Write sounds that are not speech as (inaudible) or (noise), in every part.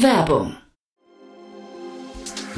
Werbung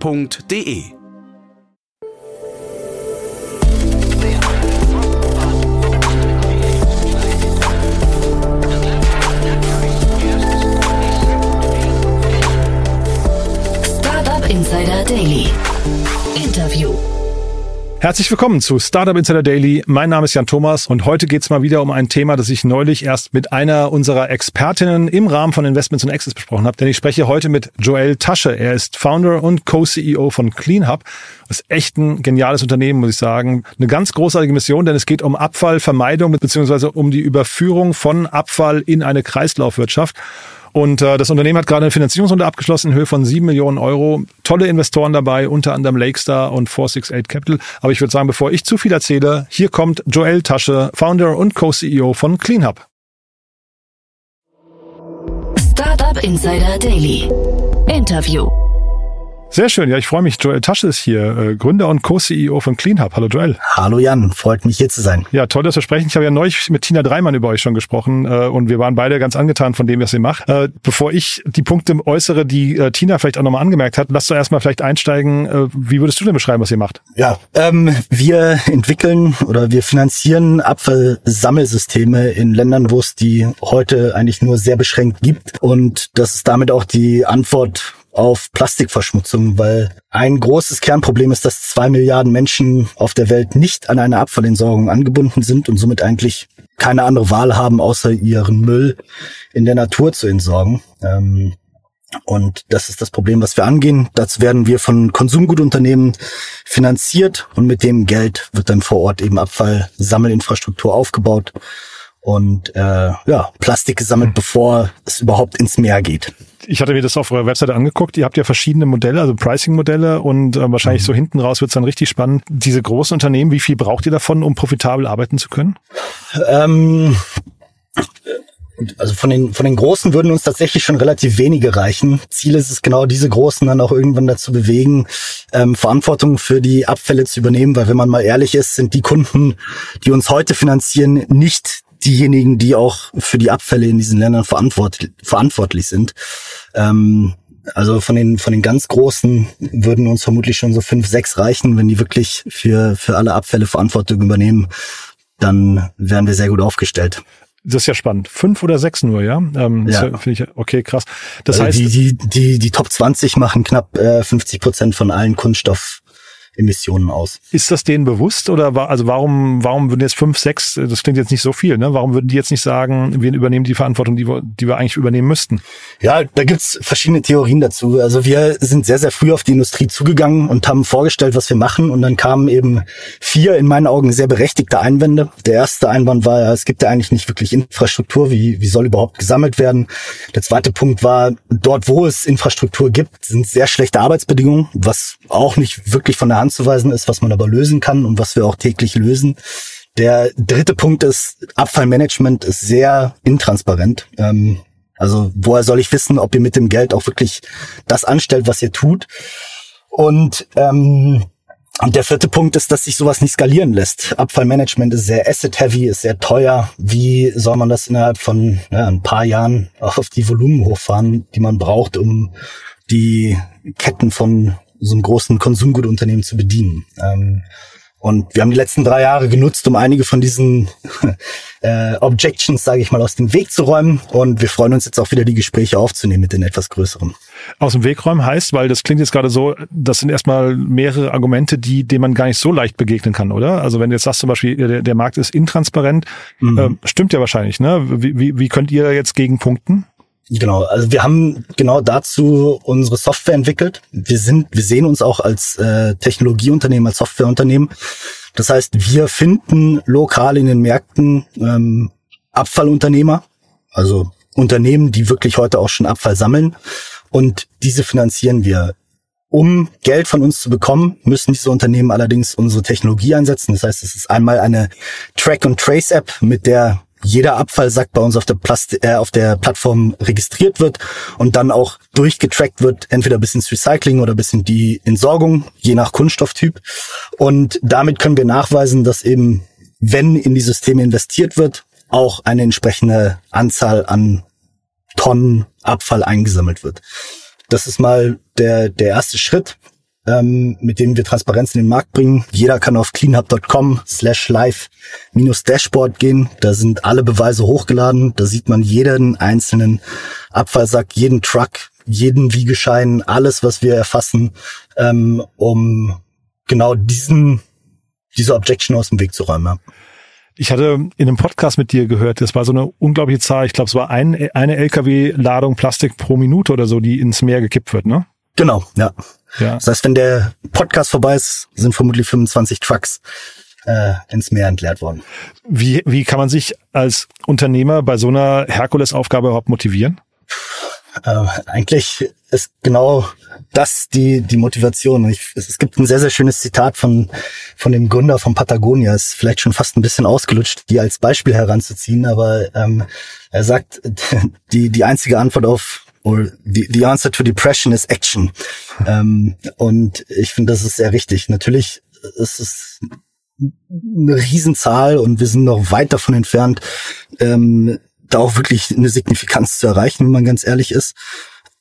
f.de. Herzlich willkommen zu Startup Insider Daily. Mein Name ist Jan Thomas und heute geht es mal wieder um ein Thema, das ich neulich erst mit einer unserer Expertinnen im Rahmen von Investments und Exits besprochen habe. Denn ich spreche heute mit Joel Tasche. Er ist Founder und Co-CEO von CleanHub. Das ist echt ein geniales Unternehmen, muss ich sagen. Eine ganz großartige Mission, denn es geht um Abfallvermeidung bzw. um die Überführung von Abfall in eine Kreislaufwirtschaft. Und äh, das Unternehmen hat gerade eine Finanzierungsrunde abgeschlossen in Höhe von sieben Millionen Euro. Tolle Investoren dabei, unter anderem Lakestar und 468 Capital. Aber ich würde sagen, bevor ich zu viel erzähle, hier kommt Joel Tasche, Founder und Co-CEO von CleanHub. Startup Insider Daily. Interview. Sehr schön, ja, ich freue mich. Joel Tasche ist hier, äh, Gründer und Co-CEO von CleanHub. Hallo Joel. Hallo Jan, freut mich hier zu sein. Ja, toll, dass wir sprechen. Ich habe ja neulich mit Tina Dreimann über euch schon gesprochen äh, und wir waren beide ganz angetan von dem, was ihr macht. Äh, bevor ich die Punkte äußere, die äh, Tina vielleicht auch nochmal angemerkt hat, lass doch erstmal vielleicht einsteigen. Äh, wie würdest du denn beschreiben, was ihr macht? Ja, ähm, wir entwickeln oder wir finanzieren Abfallsammelsysteme in Ländern, wo es die heute eigentlich nur sehr beschränkt gibt. Und das ist damit auch die Antwort auf Plastikverschmutzung, weil ein großes Kernproblem ist, dass zwei Milliarden Menschen auf der Welt nicht an eine Abfallentsorgung angebunden sind und somit eigentlich keine andere Wahl haben, außer ihren Müll in der Natur zu entsorgen. Ähm, und das ist das Problem, was wir angehen. Dazu werden wir von Konsumgutunternehmen finanziert und mit dem Geld wird dann vor Ort eben Abfallsammelinfrastruktur aufgebaut und äh, ja, Plastik gesammelt, bevor es überhaupt ins Meer geht ich hatte mir das auf eurer Webseite angeguckt. Ihr habt ja verschiedene Modelle, also Pricing-Modelle und äh, wahrscheinlich mhm. so hinten raus wird es dann richtig spannend. Diese großen Unternehmen, wie viel braucht ihr davon, um profitabel arbeiten zu können? Ähm, also von den, von den Großen würden uns tatsächlich schon relativ wenige reichen. Ziel ist es genau, diese Großen dann auch irgendwann dazu bewegen, ähm, Verantwortung für die Abfälle zu übernehmen, weil wenn man mal ehrlich ist, sind die Kunden, die uns heute finanzieren, nicht diejenigen, die auch für die Abfälle in diesen Ländern verantwortlich, verantwortlich sind. Ähm, also von den, von den ganz Großen würden uns vermutlich schon so fünf, sechs reichen, wenn die wirklich für, für alle Abfälle Verantwortung übernehmen, dann wären wir sehr gut aufgestellt. Das ist ja spannend. Fünf oder sechs nur, ja? Ähm, ja. Finde ich, okay, krass. Das also heißt. Die, die, die, die Top 20 machen knapp äh, 50 Prozent von allen Kunststoff, Emissionen aus. Ist das denen bewusst oder war, also warum, warum würden jetzt fünf, sechs, das klingt jetzt nicht so viel, ne? Warum würden die jetzt nicht sagen, wir übernehmen die Verantwortung, die wir, die wir eigentlich übernehmen müssten? Ja, da gibt's verschiedene Theorien dazu. Also wir sind sehr, sehr früh auf die Industrie zugegangen und haben vorgestellt, was wir machen und dann kamen eben vier in meinen Augen sehr berechtigte Einwände. Der erste Einwand war, es gibt ja eigentlich nicht wirklich Infrastruktur, wie, wie soll überhaupt gesammelt werden? Der zweite Punkt war, dort, wo es Infrastruktur gibt, sind sehr schlechte Arbeitsbedingungen, was auch nicht wirklich von der Hand anzuweisen ist, was man aber lösen kann und was wir auch täglich lösen. Der dritte Punkt ist, Abfallmanagement ist sehr intransparent. Ähm, also woher soll ich wissen, ob ihr mit dem Geld auch wirklich das anstellt, was ihr tut? Und ähm, und der vierte Punkt ist, dass sich sowas nicht skalieren lässt. Abfallmanagement ist sehr asset-heavy, ist sehr teuer. Wie soll man das innerhalb von ja, ein paar Jahren auf die Volumen hochfahren, die man braucht, um die Ketten von so einem großen Konsumgutunternehmen zu bedienen. Ähm, und wir haben die letzten drei Jahre genutzt, um einige von diesen (laughs) äh, Objections, sage ich mal, aus dem Weg zu räumen. Und wir freuen uns jetzt auch wieder, die Gespräche aufzunehmen mit den etwas größeren. Aus dem Weg räumen heißt, weil das klingt jetzt gerade so, das sind erstmal mehrere Argumente, die denen man gar nicht so leicht begegnen kann, oder? Also wenn du jetzt sagst zum Beispiel, der, der Markt ist intransparent, mhm. äh, stimmt ja wahrscheinlich, ne? Wie, wie, wie könnt ihr jetzt gegen punkten? Genau, also wir haben genau dazu unsere Software entwickelt. Wir sind, wir sehen uns auch als äh, Technologieunternehmen, als Softwareunternehmen. Das heißt, wir finden lokal in den Märkten ähm, Abfallunternehmer, also Unternehmen, die wirklich heute auch schon Abfall sammeln und diese finanzieren wir. Um Geld von uns zu bekommen, müssen diese Unternehmen allerdings unsere Technologie einsetzen. Das heißt, es ist einmal eine Track-and-Trace-App, mit der jeder Abfallsack bei uns auf der, Plast äh, auf der Plattform registriert wird und dann auch durchgetrackt wird, entweder bis ins Recycling oder bis in die Entsorgung, je nach Kunststofftyp. Und damit können wir nachweisen, dass eben, wenn in die Systeme investiert wird, auch eine entsprechende Anzahl an Tonnen Abfall eingesammelt wird. Das ist mal der, der erste Schritt ähm, mit dem wir Transparenz in den Markt bringen. Jeder kann auf cleanhub.com slash live minus Dashboard gehen. Da sind alle Beweise hochgeladen. Da sieht man jeden einzelnen Abfallsack, jeden Truck, jeden Wiegeschein, alles, was wir erfassen, ähm, um genau diesen, diese Objection aus dem Weg zu räumen. Ich hatte in einem Podcast mit dir gehört, das war so eine unglaubliche Zahl. Ich glaube, es war ein, eine LKW-Ladung Plastik pro Minute oder so, die ins Meer gekippt wird, ne? Genau, ja. ja. Das heißt, wenn der Podcast vorbei ist, sind vermutlich 25 Trucks äh, ins Meer entleert worden. Wie, wie kann man sich als Unternehmer bei so einer Herkulesaufgabe überhaupt motivieren? Äh, eigentlich ist genau das die, die Motivation. Ich, es, es, gibt ein sehr, sehr schönes Zitat von, von dem Gründer von Patagonia. Ist vielleicht schon fast ein bisschen ausgelutscht, die als Beispiel heranzuziehen, aber ähm, er sagt, (laughs) die, die einzige Antwort auf or the, the answer to depression is action. ähm, (laughs) und ich finde, das ist sehr richtig. Natürlich ist es eine Riesenzahl und wir sind noch weit davon entfernt, ähm, da auch wirklich eine Signifikanz zu erreichen, wenn man ganz ehrlich ist.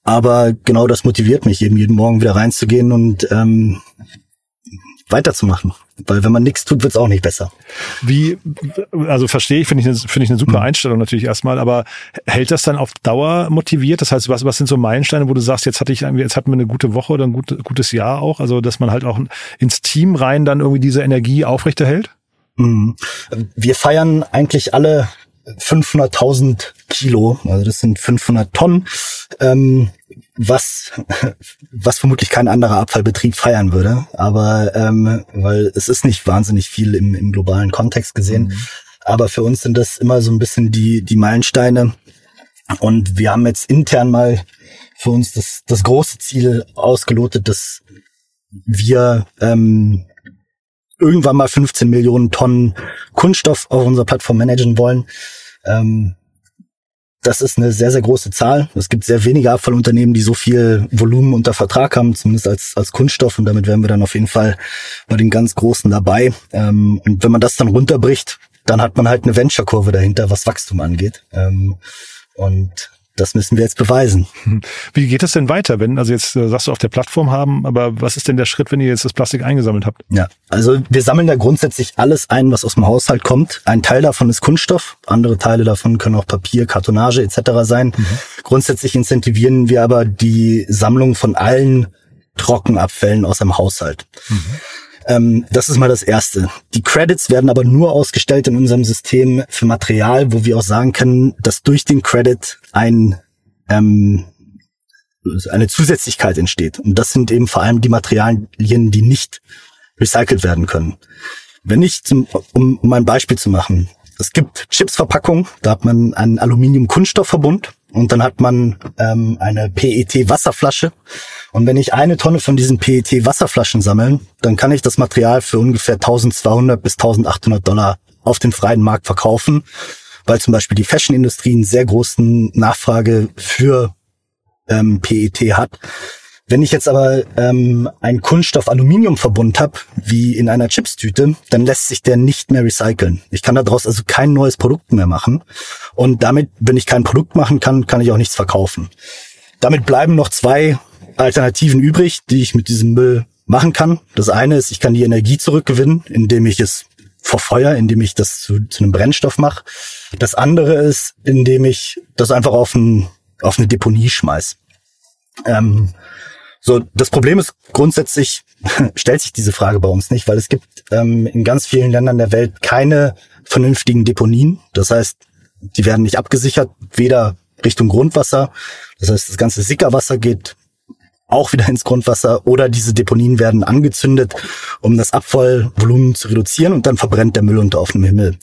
Aber genau das motiviert mich, eben jeden Morgen wieder reinzugehen und ähm, weiterzumachen. Weil wenn man nichts tut, wird's auch nicht besser. Wie, also verstehe ich, finde ich, eine, finde ich eine super mhm. Einstellung natürlich erstmal, aber hält das dann auf Dauer motiviert? Das heißt, was, was sind so Meilensteine, wo du sagst, jetzt hatte ich, jetzt hatten wir eine gute Woche oder ein gut, gutes Jahr auch, also dass man halt auch ins Team rein dann irgendwie diese Energie aufrechterhält? Mhm. Wir feiern eigentlich alle 500.000 Kilo, also das sind 500 Tonnen, ähm, was, was vermutlich kein anderer Abfallbetrieb feiern würde. Aber ähm, weil es ist nicht wahnsinnig viel im, im globalen Kontext gesehen. Mhm. Aber für uns sind das immer so ein bisschen die, die Meilensteine. Und wir haben jetzt intern mal für uns das, das große Ziel ausgelotet, dass wir ähm, irgendwann mal 15 Millionen Tonnen Kunststoff auf unserer Plattform managen wollen. Ähm, das ist eine sehr, sehr große Zahl. Es gibt sehr wenige Abfallunternehmen, die so viel Volumen unter Vertrag haben, zumindest als, als Kunststoff. Und damit wären wir dann auf jeden Fall bei den ganz Großen dabei. Ähm, und wenn man das dann runterbricht, dann hat man halt eine Venture-Kurve dahinter, was Wachstum angeht. Ähm, und das müssen wir jetzt beweisen. (laughs) Wie geht es denn weiter, wenn, also jetzt äh, sagst du auf der Plattform haben, aber was ist denn der Schritt, wenn ihr jetzt das Plastik eingesammelt habt? Ja, also wir sammeln da grundsätzlich alles ein, was aus dem Haushalt kommt. Ein Teil davon ist Kunststoff, andere Teile davon können auch Papier, Kartonage etc. sein. Mhm. Grundsätzlich incentivieren wir aber die Sammlung von allen Trockenabfällen aus dem Haushalt. Mhm. Ähm, das ist mal das Erste. Die Credits werden aber nur ausgestellt in unserem System für Material, wo wir auch sagen können, dass durch den Credit ein ähm, eine Zusätzlichkeit entsteht. Und das sind eben vor allem die Materialien, die nicht recycelt werden können. Wenn ich zum, um, um ein Beispiel zu machen, es gibt Chipsverpackungen, da hat man einen Aluminium-Kunststoffverbund und dann hat man ähm, eine PET-Wasserflasche. Und wenn ich eine Tonne von diesen PET-Wasserflaschen sammeln, dann kann ich das Material für ungefähr 1200 bis 1800 Dollar auf dem freien Markt verkaufen, weil zum Beispiel die Fashion-Industrie einen sehr großen Nachfrage für ähm, PET hat. Wenn ich jetzt aber ähm, einen Kunststoff-Aluminium-Verbund habe, wie in einer Chipstüte, dann lässt sich der nicht mehr recyceln. Ich kann daraus also kein neues Produkt mehr machen. Und damit, wenn ich kein Produkt machen kann, kann ich auch nichts verkaufen. Damit bleiben noch zwei Alternativen übrig, die ich mit diesem Müll machen kann. Das eine ist, ich kann die Energie zurückgewinnen, indem ich es verfeuer, indem ich das zu, zu einem Brennstoff mache. Das andere ist, indem ich das einfach auf, ein, auf eine Deponie schmeiß. Ähm, so, das Problem ist grundsätzlich, (laughs) stellt sich diese Frage bei uns nicht, weil es gibt ähm, in ganz vielen Ländern der Welt keine vernünftigen Deponien. Das heißt, die werden nicht abgesichert, weder Richtung Grundwasser. Das heißt, das ganze Sickerwasser geht auch wieder ins Grundwasser oder diese Deponien werden angezündet, um das Abfallvolumen zu reduzieren und dann verbrennt der Müll unter offenem Himmel.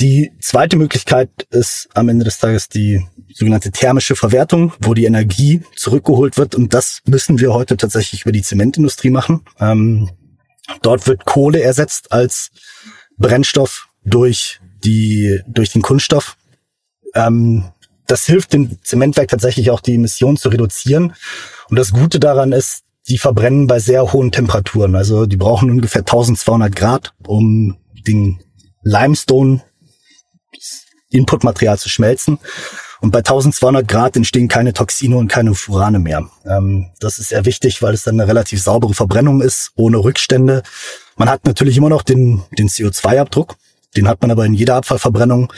Die zweite Möglichkeit ist am Ende des Tages die sogenannte thermische Verwertung, wo die Energie zurückgeholt wird. Und das müssen wir heute tatsächlich über die Zementindustrie machen. Ähm, dort wird Kohle ersetzt als Brennstoff durch die durch den Kunststoff. Ähm, das hilft dem Zementwerk tatsächlich auch die Emissionen zu reduzieren. Und das Gute daran ist, die verbrennen bei sehr hohen Temperaturen. Also die brauchen ungefähr 1200 Grad, um den Limestone Inputmaterial zu schmelzen. Und bei 1200 Grad entstehen keine Toxine und keine Furane mehr. Ähm, das ist sehr wichtig, weil es dann eine relativ saubere Verbrennung ist, ohne Rückstände. Man hat natürlich immer noch den, den CO2-Abdruck. Den hat man aber in jeder Abfallverbrennung.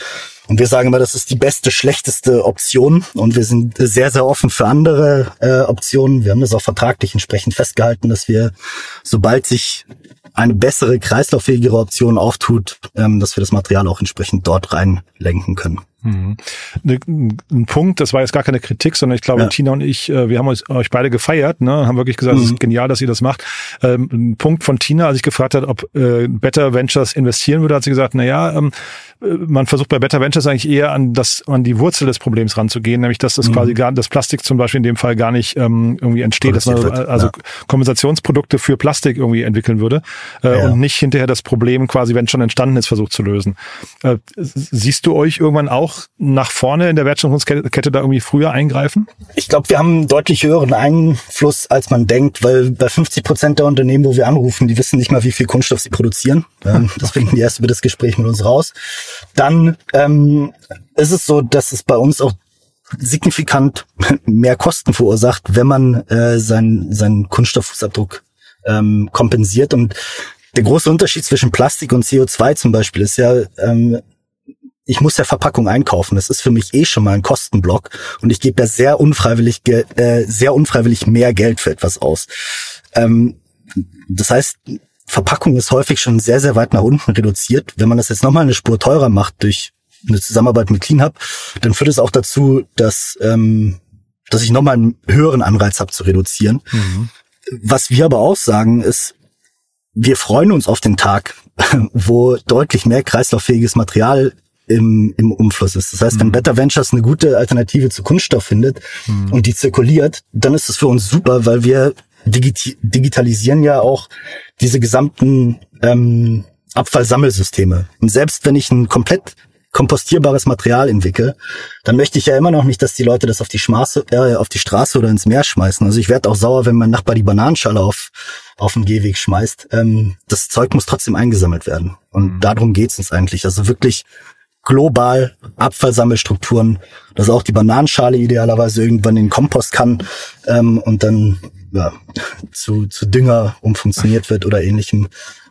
Und wir sagen immer, das ist die beste, schlechteste Option. Und wir sind sehr, sehr offen für andere äh, Optionen. Wir haben das auch vertraglich entsprechend festgehalten, dass wir, sobald sich eine bessere, kreislauffähigere Option auftut, ähm, dass wir das Material auch entsprechend dort reinlenken können. Mhm. Ne, ein Punkt, das war jetzt gar keine Kritik, sondern ich glaube, ja. Tina und ich, äh, wir haben euch, euch beide gefeiert, ne, haben wirklich gesagt, es mhm. ist genial, dass ihr das macht. Ähm, ein Punkt von Tina, als ich gefragt hat, ob äh, Better Ventures investieren würde, hat sie gesagt, na ja, ähm, man versucht bei Better Ventures eigentlich eher an das an die Wurzel des Problems ranzugehen, nämlich dass das mhm. quasi gar das Plastik zum Beispiel in dem Fall gar nicht ähm, irgendwie entsteht, dass man also ja. Kompensationsprodukte für Plastik irgendwie entwickeln würde äh, ja. und nicht hinterher das Problem quasi, wenn es schon entstanden ist, versucht zu lösen. Äh, siehst du euch irgendwann auch nach vorne in der Wertschöpfungskette da irgendwie früher eingreifen? Ich glaube, wir haben einen deutlich höheren Einfluss, als man denkt, weil bei 50 Prozent der Unternehmen, wo wir anrufen, die wissen nicht mal, wie viel Kunststoff sie produzieren. Ähm, (laughs) das finden die erst über das Gespräch mit uns raus. Dann ähm, ist es so, dass es bei uns auch signifikant (laughs) mehr Kosten verursacht, wenn man äh, seinen, seinen Kunststofffußabdruck ähm, kompensiert. Und der große Unterschied zwischen Plastik und CO2 zum Beispiel ist ja, ähm, ich muss ja Verpackung einkaufen. Das ist für mich eh schon mal ein Kostenblock und ich gebe ja sehr unfreiwillig, äh, sehr unfreiwillig mehr Geld für etwas aus. Ähm, das heißt, Verpackung ist häufig schon sehr, sehr weit nach unten reduziert. Wenn man das jetzt nochmal eine Spur teurer macht durch eine Zusammenarbeit mit CleanHub, dann führt es auch dazu, dass, ähm, dass ich nochmal einen höheren Anreiz habe zu reduzieren. Mhm. Was wir aber auch sagen ist, wir freuen uns auf den Tag, (laughs) wo deutlich mehr kreislauffähiges Material im, im Umfluss ist. Das heißt, wenn mhm. Better Ventures eine gute Alternative zu Kunststoff findet mhm. und die zirkuliert, dann ist es für uns super, weil wir digit digitalisieren ja auch diese gesamten ähm, Abfallsammelsysteme. Und selbst wenn ich ein komplett kompostierbares Material entwickle, dann möchte ich ja immer noch nicht, dass die Leute das auf die, Schmaße, äh, auf die Straße oder ins Meer schmeißen. Also ich werde auch sauer, wenn mein Nachbar die Bananenschale auf, auf den Gehweg schmeißt. Ähm, das Zeug muss trotzdem eingesammelt werden. Und mhm. darum geht's uns eigentlich. Also wirklich global Abfallsammelstrukturen, dass auch die Bananenschale idealerweise irgendwann in den Kompost kann ähm, und dann ja, zu, zu Dünger umfunktioniert wird oder ähnlichem.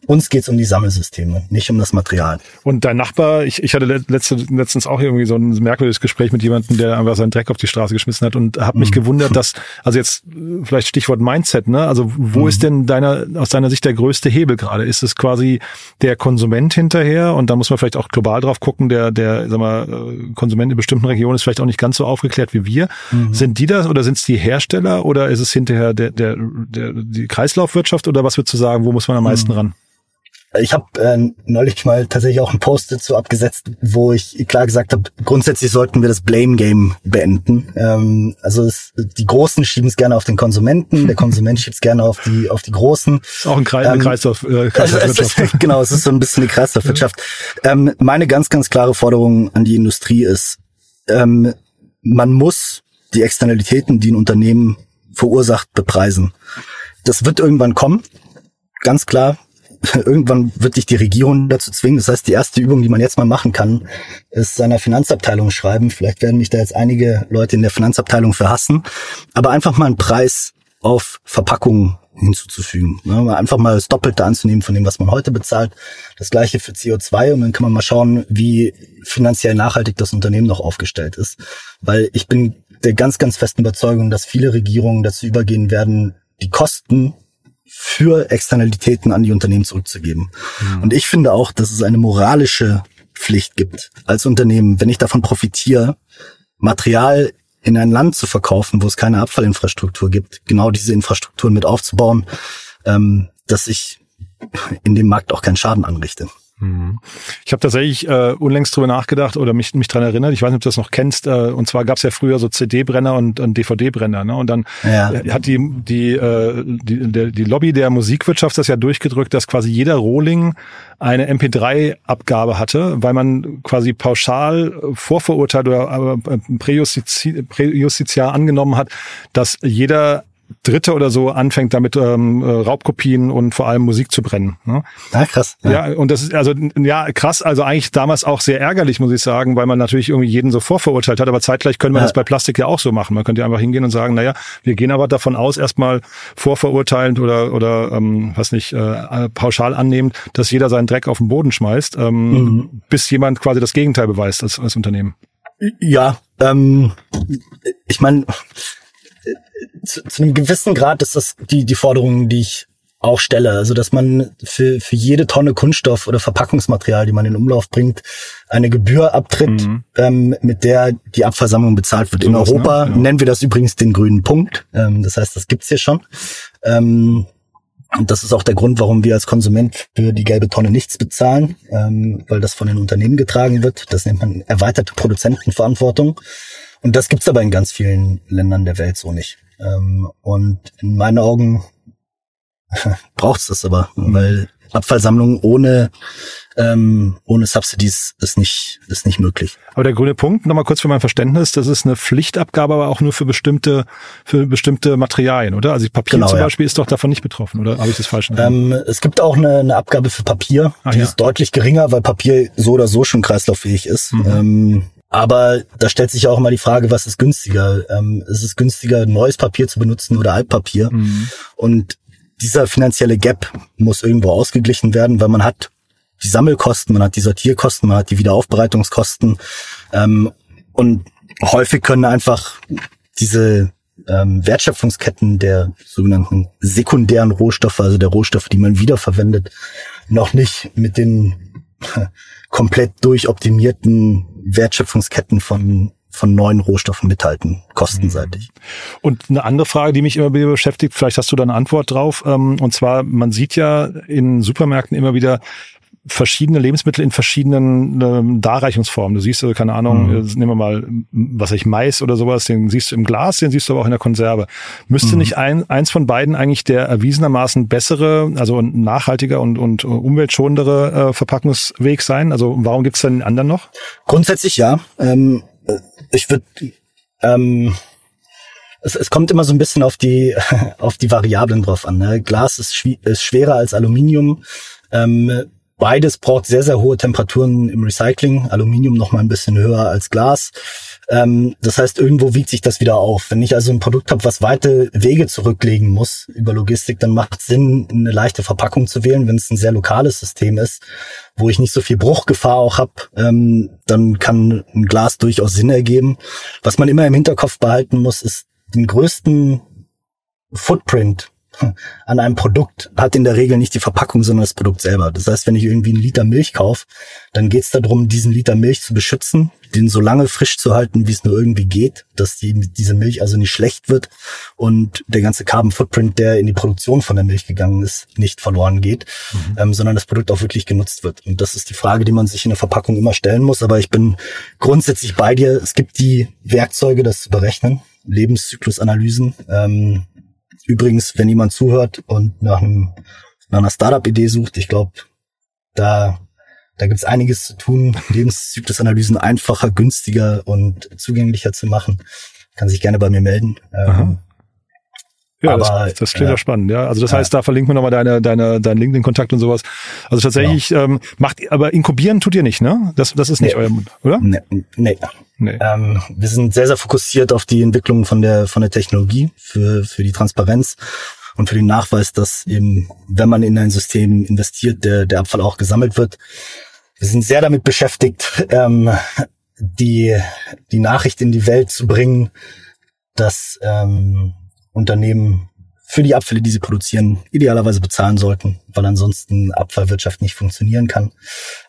Uns geht's um die Sammelsysteme, nicht um das Material. Und dein Nachbar, ich, ich hatte letzte, letztens auch irgendwie so ein merkwürdiges Gespräch mit jemandem, der einfach seinen Dreck auf die Straße geschmissen hat und habe mich mhm. gewundert, dass, also jetzt vielleicht Stichwort Mindset, ne? Also wo mhm. ist denn deiner, aus deiner Sicht der größte Hebel gerade? Ist es quasi der Konsument hinterher und da muss man vielleicht auch global drauf gucken, der, der, sag mal, äh, Konsument in bestimmten Regionen ist vielleicht auch nicht ganz so aufgeklärt wie wir. Mhm. Sind die das oder sind es die Hersteller oder ist es hinterher der, der, der, die Kreislaufwirtschaft oder was würdest du sagen, wo muss man am meisten mhm. ran? Ich habe äh, neulich mal tatsächlich auch ein Post dazu abgesetzt, wo ich klar gesagt habe, grundsätzlich sollten wir das Blame Game beenden. Ähm, also es, die Großen schieben es gerne auf den Konsumenten, der Konsument schiebt es gerne auf die auf die Großen. Ist auch ein Kreis, eine ähm, Kreislauf, äh, (laughs) Kreislaufwirtschaft. Ist, (laughs) genau, es ist so ein bisschen eine Kreislaufwirtschaft. Ähm, meine ganz ganz klare Forderung an die Industrie ist, ähm, man muss die Externalitäten, die ein Unternehmen verursacht, bepreisen. Das wird irgendwann kommen, ganz klar (laughs) irgendwann wird dich die Regierung dazu zwingen. Das heißt, die erste Übung, die man jetzt mal machen kann, ist seiner Finanzabteilung schreiben. Vielleicht werden mich da jetzt einige Leute in der Finanzabteilung verhassen. Aber einfach mal einen Preis auf Verpackungen hinzuzufügen. Ne? Einfach mal das Doppelte anzunehmen von dem, was man heute bezahlt. Das gleiche für CO2 und dann kann man mal schauen, wie finanziell nachhaltig das Unternehmen noch aufgestellt ist. Weil ich bin der ganz, ganz festen Überzeugung, dass viele Regierungen dazu übergehen werden, die Kosten für Externalitäten an die Unternehmen zurückzugeben. Mhm. Und ich finde auch, dass es eine moralische Pflicht gibt als Unternehmen, wenn ich davon profitiere, Material in ein Land zu verkaufen, wo es keine Abfallinfrastruktur gibt, genau diese Infrastrukturen mit aufzubauen, ähm, dass ich in dem Markt auch keinen Schaden anrichte. Mhm. Ich habe tatsächlich äh, unlängst drüber nachgedacht oder mich, mich dran erinnert, ich weiß nicht, ob du das noch kennst, äh, und zwar gab es ja früher so CD-Brenner und, und DVD-Brenner, ne? Und dann ja. Äh, hat die, die, äh, die, der, die Lobby der Musikwirtschaft das ja durchgedrückt, dass quasi jeder Rohling eine MP3-Abgabe hatte, weil man quasi pauschal vorverurteilt oder äh, präjustiziar angenommen hat, dass jeder Dritte oder so anfängt damit ähm, äh, Raubkopien und vor allem Musik zu brennen. Ne? Ja, krass. Ja. ja, und das ist also ja krass, also eigentlich damals auch sehr ärgerlich, muss ich sagen, weil man natürlich irgendwie jeden so vorverurteilt hat, aber zeitgleich können wir ja. das bei Plastik ja auch so machen. Man könnte ja einfach hingehen und sagen, naja, wir gehen aber davon aus, erstmal vorverurteilend oder oder ähm, was nicht, äh, pauschal annehmend, dass jeder seinen Dreck auf den Boden schmeißt, ähm, mhm. bis jemand quasi das Gegenteil beweist als, als Unternehmen. Ja, ähm, ich meine, zu, zu einem gewissen Grad ist das die, die Forderung, die ich auch stelle. Also, dass man für, für jede Tonne Kunststoff oder Verpackungsmaterial, die man in Umlauf bringt, eine Gebühr abtritt, mhm. ähm, mit der die Abversammlung bezahlt wird. So in was, Europa ne? genau. nennen wir das übrigens den grünen Punkt. Ähm, das heißt, das gibt's hier schon. Ähm, und das ist auch der Grund, warum wir als Konsument für die gelbe Tonne nichts bezahlen, ähm, weil das von den Unternehmen getragen wird. Das nennt man erweiterte Produzentenverantwortung. Und das gibt's aber in ganz vielen Ländern der Welt so nicht. Ähm, und in meinen Augen (laughs) braucht's das aber, mhm. weil Abfallsammlung ohne ähm, ohne Subsidies ist nicht ist nicht möglich. Aber der grüne Punkt, nochmal kurz für mein Verständnis, das ist eine Pflichtabgabe, aber auch nur für bestimmte für bestimmte Materialien, oder? Also Papier genau, zum Beispiel ja. ist doch davon nicht betroffen, oder? Habe ich das falsch? Ähm, es gibt auch eine, eine Abgabe für Papier, ah, die ja. ist deutlich geringer, weil Papier so oder so schon kreislauffähig ist. Mhm. Ähm, aber da stellt sich auch immer die Frage, was ist günstiger? Ähm, ist es günstiger, neues Papier zu benutzen oder Altpapier? Mhm. Und dieser finanzielle Gap muss irgendwo ausgeglichen werden, weil man hat die Sammelkosten, man hat die Sortierkosten, man hat die Wiederaufbereitungskosten. Ähm, und häufig können einfach diese ähm, Wertschöpfungsketten der sogenannten sekundären Rohstoffe, also der Rohstoffe, die man wiederverwendet, noch nicht mit den (laughs) komplett durchoptimierten Wertschöpfungsketten von von neuen Rohstoffen mithalten, kostenseitig. Mhm. Und eine andere Frage, die mich immer wieder beschäftigt, vielleicht hast du da eine Antwort drauf, ähm, und zwar, man sieht ja in Supermärkten immer wieder verschiedene Lebensmittel in verschiedenen ähm, Darreichungsformen. Du siehst, keine Ahnung, mhm. nehmen wir mal, was ich, Mais oder sowas, den siehst du im Glas, den siehst du aber auch in der Konserve. Müsste mhm. nicht ein, eins von beiden eigentlich der erwiesenermaßen bessere, also nachhaltiger und, und umweltschonendere äh, Verpackungsweg sein? Also warum gibt's dann den anderen noch? Grundsätzlich ja. Ähm, ich würde ähm, es, es kommt immer so ein bisschen auf die (laughs) auf die Variablen drauf an. Ne? Glas ist, ist schwerer als Aluminium. Ähm, Beides braucht sehr, sehr hohe Temperaturen im Recycling. Aluminium noch mal ein bisschen höher als Glas. Ähm, das heißt, irgendwo wiegt sich das wieder auf. Wenn ich also ein Produkt habe, was weite Wege zurücklegen muss über Logistik, dann macht es Sinn, eine leichte Verpackung zu wählen. Wenn es ein sehr lokales System ist, wo ich nicht so viel Bruchgefahr auch habe, ähm, dann kann ein Glas durchaus Sinn ergeben. Was man immer im Hinterkopf behalten muss, ist den größten Footprint (laughs) an einem Produkt hat in der Regel nicht die Verpackung, sondern das Produkt selber. Das heißt, wenn ich irgendwie einen Liter Milch kaufe, dann geht es darum, diesen Liter Milch zu beschützen, den so lange frisch zu halten, wie es nur irgendwie geht, dass die, diese Milch also nicht schlecht wird und der ganze Carbon Footprint, der in die Produktion von der Milch gegangen ist, nicht verloren geht, mhm. ähm, sondern das Produkt auch wirklich genutzt wird. Und das ist die Frage, die man sich in der Verpackung immer stellen muss. Aber ich bin grundsätzlich bei dir. Es gibt die Werkzeuge, das zu berechnen. Lebenszyklusanalysen. Ähm, Übrigens, wenn jemand zuhört und nach, einem, nach einer Startup-Idee sucht, ich glaube, da, da gibt's einiges zu tun, Lebenszyklusanalysen einfacher, günstiger und zugänglicher zu machen. Kann sich gerne bei mir melden. Ähm, ja, aber, das, das klingt ja spannend, ja. Also das ja. heißt, da verlinken wir nochmal deine, deine, deinen LinkedIn-Kontakt und sowas. Also tatsächlich, genau. ähm, macht, aber inkubieren tut ihr nicht, ne? Das, das ist nicht nee. euer Mund, oder? Nee. nee. nee. Ähm, wir sind sehr, sehr fokussiert auf die Entwicklung von der, von der Technologie für, für die Transparenz und für den Nachweis, dass eben, wenn man in ein System investiert, der, der Abfall auch gesammelt wird. Wir sind sehr damit beschäftigt, ähm, die, die Nachricht in die Welt zu bringen, dass, ähm, Unternehmen für die Abfälle, die sie produzieren, idealerweise bezahlen sollten, weil ansonsten Abfallwirtschaft nicht funktionieren kann.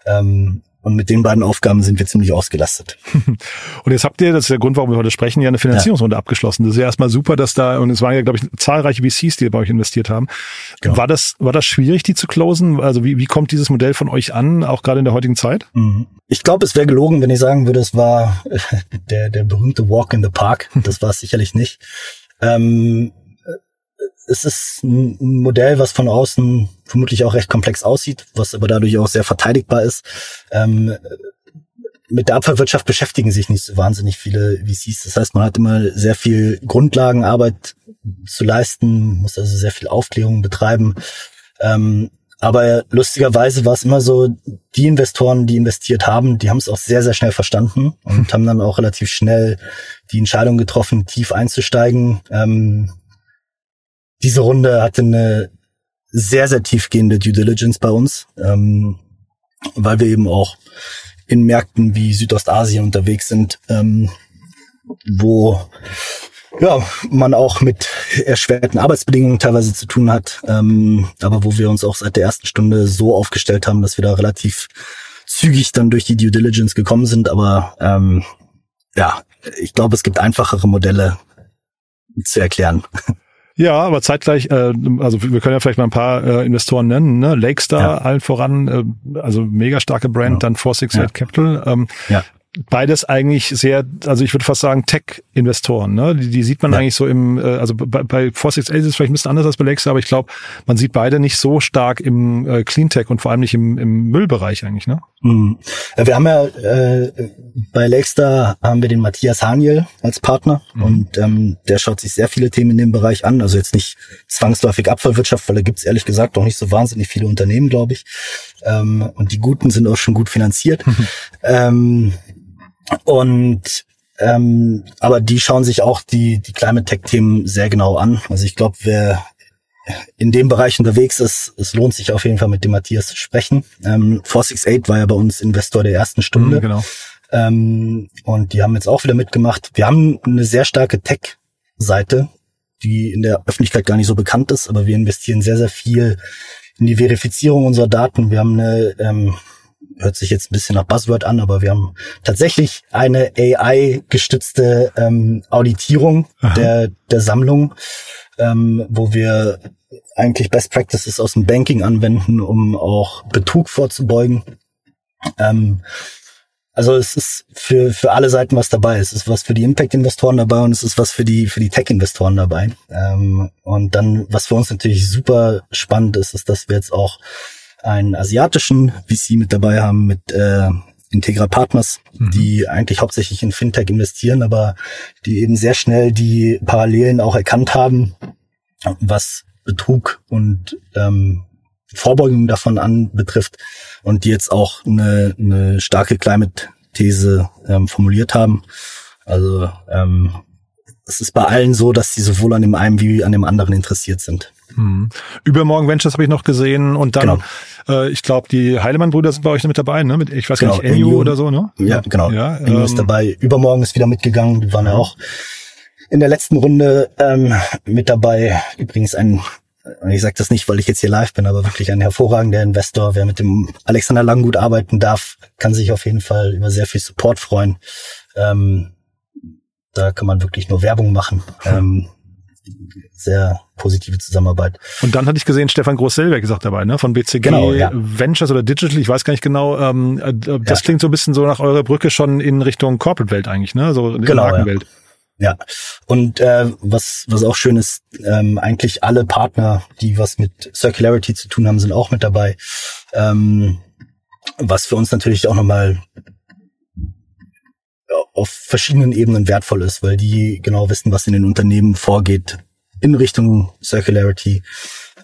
Ähm, und mit den beiden Aufgaben sind wir ziemlich ausgelastet. (laughs) Und jetzt habt ihr, das ist der Grund, warum wir heute sprechen, ja eine Finanzierungsrunde ja. abgeschlossen. Das ist ja erstmal super, dass da, und es waren ja, glaube ich, zahlreiche VCs, die bei euch investiert haben. Genau. War das, war das schwierig, die zu closen? Also wie, wie kommt dieses Modell von euch an, auch gerade in der heutigen Zeit? Mhm. Ich glaube, es wäre gelogen, wenn ich sagen würde, es war (laughs) der, der berühmte Walk in the Park. (laughs) Das war es sicherlich nicht. Ähm, es ist ein Modell, was von außen vermutlich auch recht komplex aussieht, was aber dadurch auch sehr verteidigbar ist. Ähm, mit der Abfallwirtschaft beschäftigen sich nicht so wahnsinnig viele VCs. Das heißt, man hat immer sehr viel Grundlagenarbeit zu leisten, muss also sehr viel Aufklärung betreiben. Ähm, aber lustigerweise war es immer so, die Investoren, die investiert haben, die haben es auch sehr, sehr schnell verstanden und (laughs) haben dann auch relativ schnell die Entscheidung getroffen, tief einzusteigen. Ähm, diese Runde hatte eine sehr, sehr tiefgehende Due Diligence bei uns, ähm, weil wir eben auch in Märkten wie Südostasien unterwegs sind, ähm, wo ja, man auch mit erschwerten Arbeitsbedingungen teilweise zu tun hat, ähm, aber wo wir uns auch seit der ersten Stunde so aufgestellt haben, dass wir da relativ zügig dann durch die Due Diligence gekommen sind. Aber ähm, ja, ich glaube, es gibt einfachere Modelle zu erklären. Ja, aber zeitgleich, äh, also wir können ja vielleicht mal ein paar äh, Investoren nennen, ne? Lakestar ja. allen voran, äh, also mega starke Brand, ja. dann 468 ja. Capital. Ähm, ja beides eigentlich sehr, also ich würde fast sagen Tech-Investoren. Ne? Die, die sieht man ja. eigentlich so im, äh, also bei, bei 468 ist es vielleicht ein bisschen anders als bei Lexa, aber ich glaube, man sieht beide nicht so stark im äh, Cleantech und vor allem nicht im, im Müllbereich eigentlich. Ne? Mhm. Wir haben ja äh, bei Lexter haben wir den Matthias Haniel als Partner mhm. und ähm, der schaut sich sehr viele Themen in dem Bereich an. Also jetzt nicht zwangsläufig Abfallwirtschaft, weil da gibt's ehrlich gesagt auch nicht so wahnsinnig viele Unternehmen, glaube ich. Ähm, und die Guten sind auch schon gut finanziert. Mhm. (laughs) Ähm, und ähm, aber die schauen sich auch die, die Climate Tech-Themen sehr genau an. Also ich glaube, wer in dem Bereich unterwegs ist, es lohnt sich auf jeden Fall mit dem Matthias zu sprechen. Ähm, 468 war ja bei uns Investor der ersten Stunde. Mhm, genau. Ähm, und die haben jetzt auch wieder mitgemacht. Wir haben eine sehr starke Tech-Seite, die in der Öffentlichkeit gar nicht so bekannt ist, aber wir investieren sehr, sehr viel in die Verifizierung unserer Daten. Wir haben eine ähm, hört sich jetzt ein bisschen nach Buzzword an, aber wir haben tatsächlich eine AI-gestützte ähm, Auditierung der, der Sammlung, ähm, wo wir eigentlich Best Practices aus dem Banking anwenden, um auch Betrug vorzubeugen. Ähm, also es ist für, für alle Seiten was dabei. Es ist was für die Impact-Investoren dabei und es ist was für die, für die Tech-Investoren dabei. Ähm, und dann, was für uns natürlich super spannend ist, ist, dass wir jetzt auch einen asiatischen VC mit dabei haben, mit äh, Integra Partners, mhm. die eigentlich hauptsächlich in Fintech investieren, aber die eben sehr schnell die Parallelen auch erkannt haben, was Betrug und ähm, Vorbeugung davon anbetrifft und die jetzt auch eine, eine starke Climate-These ähm, formuliert haben. Also ähm, es ist bei allen so, dass sie sowohl an dem einen wie an dem anderen interessiert sind. Hm. Übermorgen Ventures habe ich noch gesehen und dann, genau. äh, ich glaube, die Heilemann-Brüder sind bei euch mit dabei, ne? Mit, ich weiß genau, gar nicht, Enyu oder so, ne? Ja, genau. Ja, Enyu ähm, ist dabei. Übermorgen ist wieder mitgegangen. Die waren ja auch in der letzten Runde ähm, mit dabei. Übrigens ein ich sage das nicht, weil ich jetzt hier live bin, aber wirklich ein hervorragender Investor. Wer mit dem Alexander Langgut arbeiten darf, kann sich auf jeden Fall über sehr viel Support freuen. Ähm, da kann man wirklich nur Werbung machen. (laughs) Ähm, sehr positive Zusammenarbeit. Und dann hatte ich gesehen, Stefan Groß-Selberg ist auch dabei, ne? Von BCG genau, ja. Ventures oder Digital, ich weiß gar nicht genau. Ähm, äh, das ja. klingt so ein bisschen so nach eurer Brücke schon in Richtung Corporate-Welt eigentlich, ne? So in genau, Markenwelt. Ja. ja. Und äh, was, was auch schön ist, ähm, eigentlich alle Partner, die was mit Circularity zu tun haben, sind auch mit dabei. Ähm, was für uns natürlich auch nochmal auf verschiedenen Ebenen wertvoll ist, weil die genau wissen, was in den Unternehmen vorgeht in Richtung Circularity,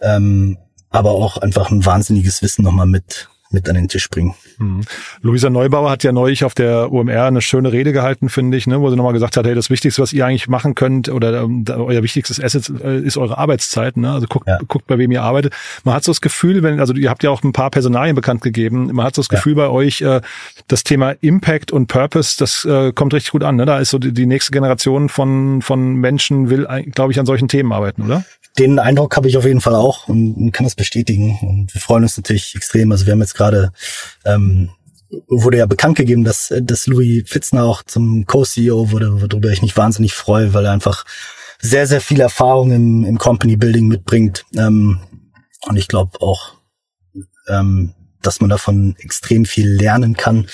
ähm, aber auch einfach ein wahnsinniges Wissen nochmal mit mit an den Tisch bringen. Mhm. Luisa Neubauer hat ja neulich auf der UMR eine schöne Rede gehalten, finde ich, ne, wo sie nochmal gesagt hat, hey, das Wichtigste, was ihr eigentlich machen könnt oder ähm, euer wichtigstes Asset äh, ist eure Arbeitszeit. Ne? Also guckt, ja. guckt, bei wem ihr arbeitet. Man hat so das Gefühl, wenn, also ihr habt ja auch ein paar Personalien bekannt gegeben, man hat so das Gefühl ja. bei euch, äh, das Thema Impact und Purpose, das äh, kommt richtig gut an. Ne? Da ist so die, die nächste Generation von, von Menschen will, glaube ich, an solchen Themen arbeiten, oder? den Eindruck habe ich auf jeden Fall auch und, kann das bestätigen. Und wir freuen uns natürlich extrem. Also wir haben jetzt gerade ähm, wurde ja bekannt gegeben, dass, dass Louis Fitzner auch zum Co-CEO wurde, worüber ich mich wahnsinnig freue, weil er einfach sehr, sehr viel Erfahrung im, im Company Building mitbringt. Ähm, und ich glaube auch, ähm, dass man davon extrem viel lernen kann.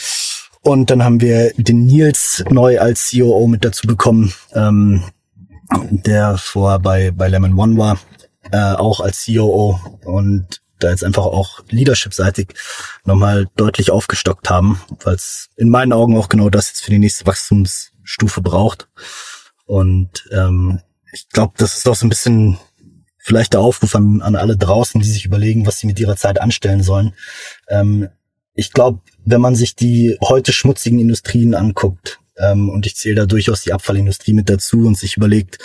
Und dann haben wir den Nils neu als COO mit dazu bekommen, ähm, der vorher bei, bei Lemon One war, äh, auch als COO und da jetzt einfach auch leadership-seitig nochmal deutlich aufgestockt haben, weil es in meinen Augen auch genau das jetzt für die nächste Wachstumsstufe braucht. Und ähm, ich glaube, das ist auch so ein bisschen vielleicht der Aufruf an, an alle draußen, die sich überlegen, was sie mit ihrer Zeit anstellen sollen. Ähm, ich glaube, wenn man sich die heute schmutzigen Industrien anguckt, ähm, und ich zähle da durchaus die Abfallindustrie mit dazu und sich überlegt,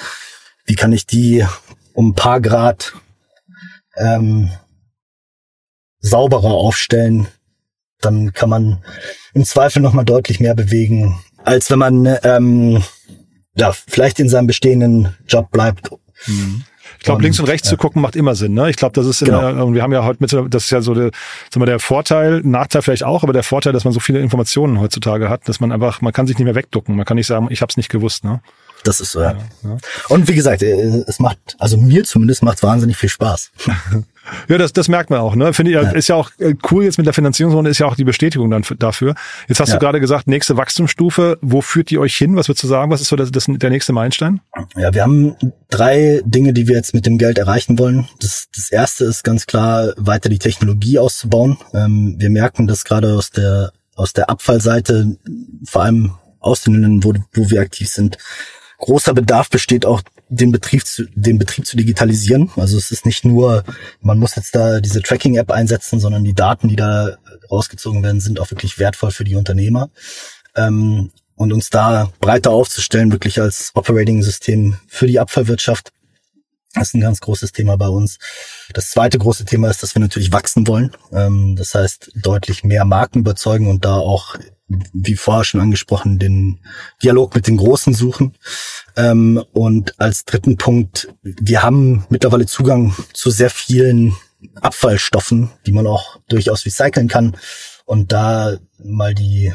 wie kann ich die um ein paar Grad ähm, sauberer aufstellen, dann kann man im Zweifel nochmal deutlich mehr bewegen, als wenn man ähm, ja, vielleicht in seinem bestehenden Job bleibt. Mhm. Ich glaube, links und rechts ja. zu gucken macht immer Sinn. Ne? Ich glaube, das ist, genau. der, und wir haben ja heute mit, das ist ja so der, sagen wir, der Vorteil, Nachteil vielleicht auch, aber der Vorteil, dass man so viele Informationen heutzutage hat, dass man einfach, man kann sich nicht mehr wegducken. Man kann nicht sagen, ich habe es nicht gewusst. Ne? Das ist so, ja. ja. Und wie gesagt, äh, es macht, also mir zumindest macht wahnsinnig viel Spaß. (laughs) Ja, das, das merkt man auch. Ne? Finde ich, ja. ist ja auch äh, cool jetzt mit der Finanzierungsrunde, ist ja auch die Bestätigung dann dafür. Jetzt hast ja. du gerade gesagt, nächste Wachstumsstufe. Wo führt die euch hin? Was würdest du sagen? Was ist so das, das, der nächste Meilenstein? Ja, wir haben drei Dinge, die wir jetzt mit dem Geld erreichen wollen. Das, das erste ist ganz klar, weiter die Technologie auszubauen. Ähm, wir merken, dass gerade aus der, aus der Abfallseite, vor allem aus den Ländern, wo, wo wir aktiv sind, großer Bedarf besteht auch den Betrieb zu, den Betrieb zu digitalisieren. Also es ist nicht nur, man muss jetzt da diese Tracking-App einsetzen, sondern die Daten, die da rausgezogen werden, sind auch wirklich wertvoll für die Unternehmer. Ähm, und uns da breiter aufzustellen, wirklich als Operating-System für die Abfallwirtschaft. Ist ein ganz großes Thema bei uns. Das zweite große Thema ist, dass wir natürlich wachsen wollen. Ähm, das heißt, deutlich mehr Marken überzeugen und da auch wie vorher schon angesprochen, den Dialog mit den Großen suchen. Ähm, und als dritten Punkt, wir haben mittlerweile Zugang zu sehr vielen Abfallstoffen, die man auch durchaus recyceln kann. Und da mal die,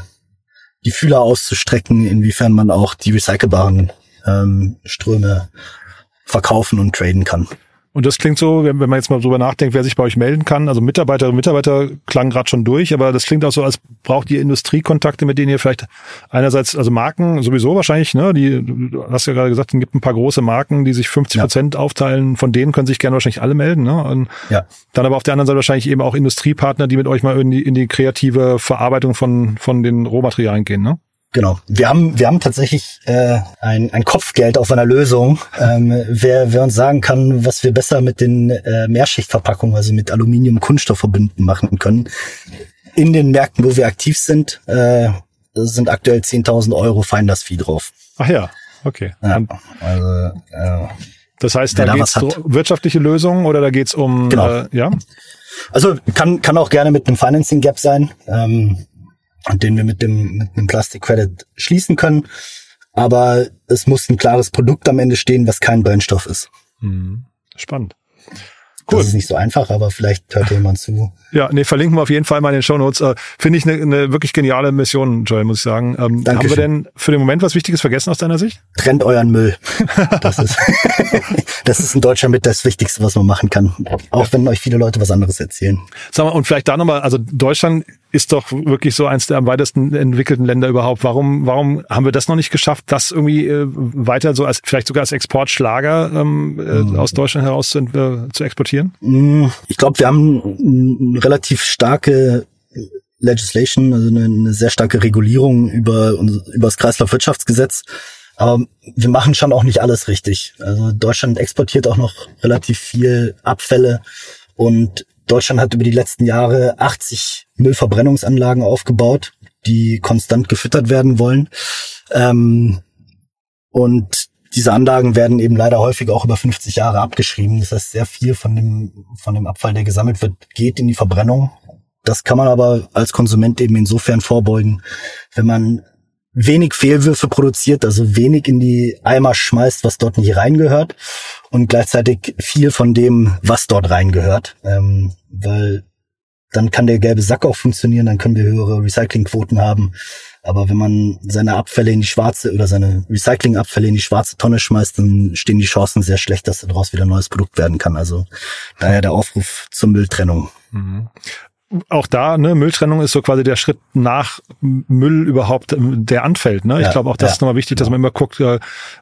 die Fühler auszustrecken, inwiefern man auch die recycelbaren ähm, Ströme verkaufen und traden kann. Und das klingt so, wenn, man jetzt mal drüber nachdenkt, wer sich bei euch melden kann. Also Mitarbeiterinnen und Mitarbeiter klang gerade schon durch, aber das klingt auch so, als braucht ihr Industriekontakte, mit denen ihr vielleicht einerseits, also Marken sowieso wahrscheinlich, ne? Die, du hast ja gerade gesagt, es gibt ein paar große Marken, die sich 50 Prozent ja. aufteilen. Von denen können sich gerne wahrscheinlich alle melden. Ne? Und ja. Dann aber auf der anderen Seite wahrscheinlich eben auch Industriepartner, die mit euch mal in die, in die kreative Verarbeitung von, von den Rohmaterialien gehen, ne? Genau. Wir haben, wir haben tatsächlich äh, ein, ein Kopfgeld auf einer Lösung. Ähm, wer, wer uns sagen kann, was wir besser mit den äh, Mehrschichtverpackungen, also mit Aluminium, Kunststoff verbinden machen können. In den Märkten, wo wir aktiv sind, äh, sind aktuell 10.000 Euro Finders Fee drauf. Ach ja, okay. Ja, also, äh, das heißt, da, da geht's um wirtschaftliche Lösungen oder da geht's um genau. äh, ja? Also kann kann auch gerne mit einem Financing Gap sein. Ähm, den wir mit dem, mit dem Plastic Credit schließen können. Aber es muss ein klares Produkt am Ende stehen, was kein Brennstoff ist. Mhm. Spannend. Cool. Das ist nicht so einfach, aber vielleicht hört jemand zu. Ja, nee, verlinken wir auf jeden Fall mal in den Show Notes. Äh, Finde ich eine, eine wirklich geniale Mission, Joel, muss ich sagen. Ähm, haben wir denn für den Moment was Wichtiges vergessen aus deiner Sicht? Trennt euren Müll. (laughs) Das ist, (laughs) das ist in Deutschland mit das Wichtigste, was man machen kann. Auch ja. wenn euch viele Leute was anderes erzählen. Sag mal, und vielleicht da nochmal, also Deutschland ist doch wirklich so eins der am weitesten entwickelten Länder überhaupt. Warum, warum haben wir das noch nicht geschafft, das irgendwie äh, weiter so als vielleicht sogar als Exportschlager ähm, äh, mhm. aus Deutschland heraus zu, äh, zu exportieren? Mhm. Ich glaube, wir haben relativ starke Legislation, also eine, eine sehr starke Regulierung über, über das Kreislaufwirtschaftsgesetz. Aber wir machen schon auch nicht alles richtig. Also Deutschland exportiert auch noch relativ viel Abfälle und Deutschland hat über die letzten Jahre 80 Müllverbrennungsanlagen aufgebaut, die konstant gefüttert werden wollen. Ähm, und diese Anlagen werden eben leider häufig auch über 50 Jahre abgeschrieben. Das heißt, sehr viel von dem, von dem Abfall, der gesammelt wird, geht in die Verbrennung. Das kann man aber als Konsument eben insofern vorbeugen, wenn man wenig Fehlwürfe produziert, also wenig in die Eimer schmeißt, was dort nicht reingehört und gleichzeitig viel von dem, was dort reingehört. Ähm, weil dann kann der gelbe Sack auch funktionieren, dann können wir höhere Recyclingquoten haben. Aber wenn man seine Abfälle in die schwarze oder seine Recyclingabfälle in die schwarze Tonne schmeißt, dann stehen die Chancen sehr schlecht, dass daraus wieder ein neues Produkt werden kann. Also daher der Aufruf zur Mülltrennung. Mhm auch da, ne, Mülltrennung ist so quasi der Schritt nach Müll überhaupt, der anfällt. Ne? Ich ja, glaube auch, das ja, ist nochmal wichtig, dass genau. man immer guckt, äh,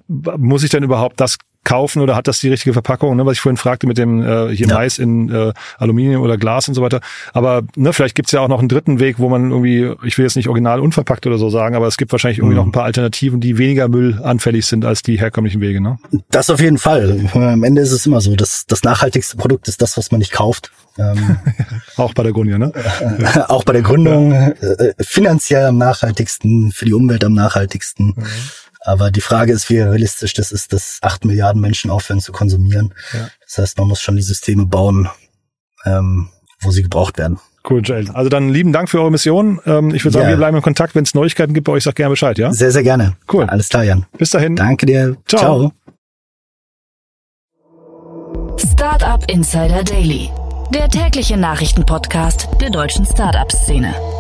muss ich denn überhaupt das kaufen oder hat das die richtige Verpackung, ne, was ich vorhin fragte mit dem äh, hier ja. Mais in äh, Aluminium oder Glas und so weiter. Aber ne, vielleicht gibt's ja auch noch einen dritten Weg, wo man irgendwie, ich will jetzt nicht original unverpackt oder so sagen, aber es gibt wahrscheinlich irgendwie mhm. noch ein paar Alternativen, die weniger müllanfällig sind als die herkömmlichen Wege. Ne? Das auf jeden Fall. Am Ende ist es immer so, dass das nachhaltigste Produkt ist das, was man nicht kauft. Ähm, (laughs) (laughs) auch bei der Gründung, ne? auch bei der Gründung, äh, finanziell am nachhaltigsten, für die Umwelt am nachhaltigsten. Mhm. Aber die Frage ist, wie realistisch das ist, dass acht Milliarden Menschen aufhören zu konsumieren. Ja. Das heißt, man muss schon die Systeme bauen, ähm, wo sie gebraucht werden. Cool, Joel. Also dann lieben Dank für eure Mission. Ähm, ich würde sagen, ja. wir bleiben in Kontakt. Wenn es Neuigkeiten gibt bei euch, sag gerne Bescheid, ja? Sehr, sehr gerne. Cool. Alles klar, Jan. Bis dahin. Danke dir. Ciao. Ciao. Startup Insider Daily. Der tägliche Nachrichtenpodcast der deutschen Startup-Szene.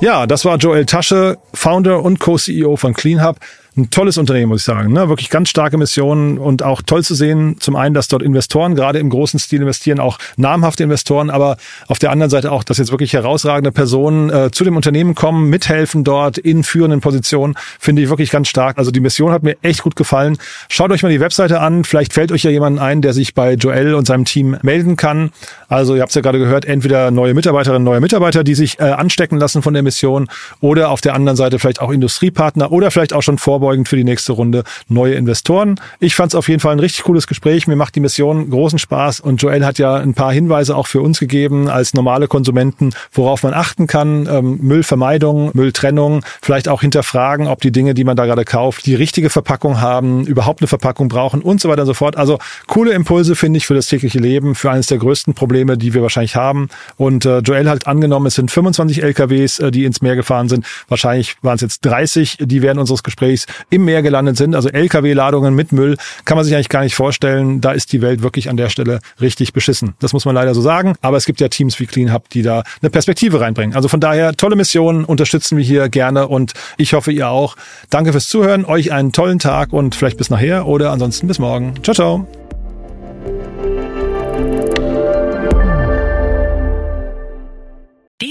Ja, das war Joel Tasche, Founder und Co-CEO von CleanHub ein tolles Unternehmen, muss ich sagen. Ne? Wirklich ganz starke Missionen und auch toll zu sehen, zum einen, dass dort Investoren gerade im großen Stil investieren, auch namhafte Investoren, aber auf der anderen Seite auch, dass jetzt wirklich herausragende Personen äh, zu dem Unternehmen kommen, mithelfen dort in führenden Positionen, finde ich wirklich ganz stark. Also die Mission hat mir echt gut gefallen. Schaut euch mal die Webseite an, vielleicht fällt euch ja jemand ein, der sich bei Joel und seinem Team melden kann. Also ihr habt es ja gerade gehört, entweder neue Mitarbeiterinnen, neue Mitarbeiter, die sich äh, anstecken lassen von der Mission oder auf der anderen Seite vielleicht auch Industriepartner oder vielleicht auch schon Vorbereitungen vorbeugend für die nächste Runde neue Investoren. Ich fand es auf jeden Fall ein richtig cooles Gespräch. Mir macht die Mission großen Spaß und Joel hat ja ein paar Hinweise auch für uns gegeben als normale Konsumenten, worauf man achten kann. Ähm, Müllvermeidung, Mülltrennung, vielleicht auch hinterfragen, ob die Dinge, die man da gerade kauft, die richtige Verpackung haben, überhaupt eine Verpackung brauchen und so weiter und so fort. Also coole Impulse finde ich für das tägliche Leben, für eines der größten Probleme, die wir wahrscheinlich haben. Und äh, Joel hat angenommen, es sind 25 LKWs, äh, die ins Meer gefahren sind. Wahrscheinlich waren es jetzt 30, die während unseres Gesprächs im Meer gelandet sind. Also Lkw-Ladungen mit Müll kann man sich eigentlich gar nicht vorstellen. Da ist die Welt wirklich an der Stelle richtig beschissen. Das muss man leider so sagen. Aber es gibt ja Teams wie CleanHub, die da eine Perspektive reinbringen. Also von daher tolle Mission, unterstützen wir hier gerne und ich hoffe ihr auch. Danke fürs Zuhören, euch einen tollen Tag und vielleicht bis nachher oder ansonsten bis morgen. Ciao, ciao.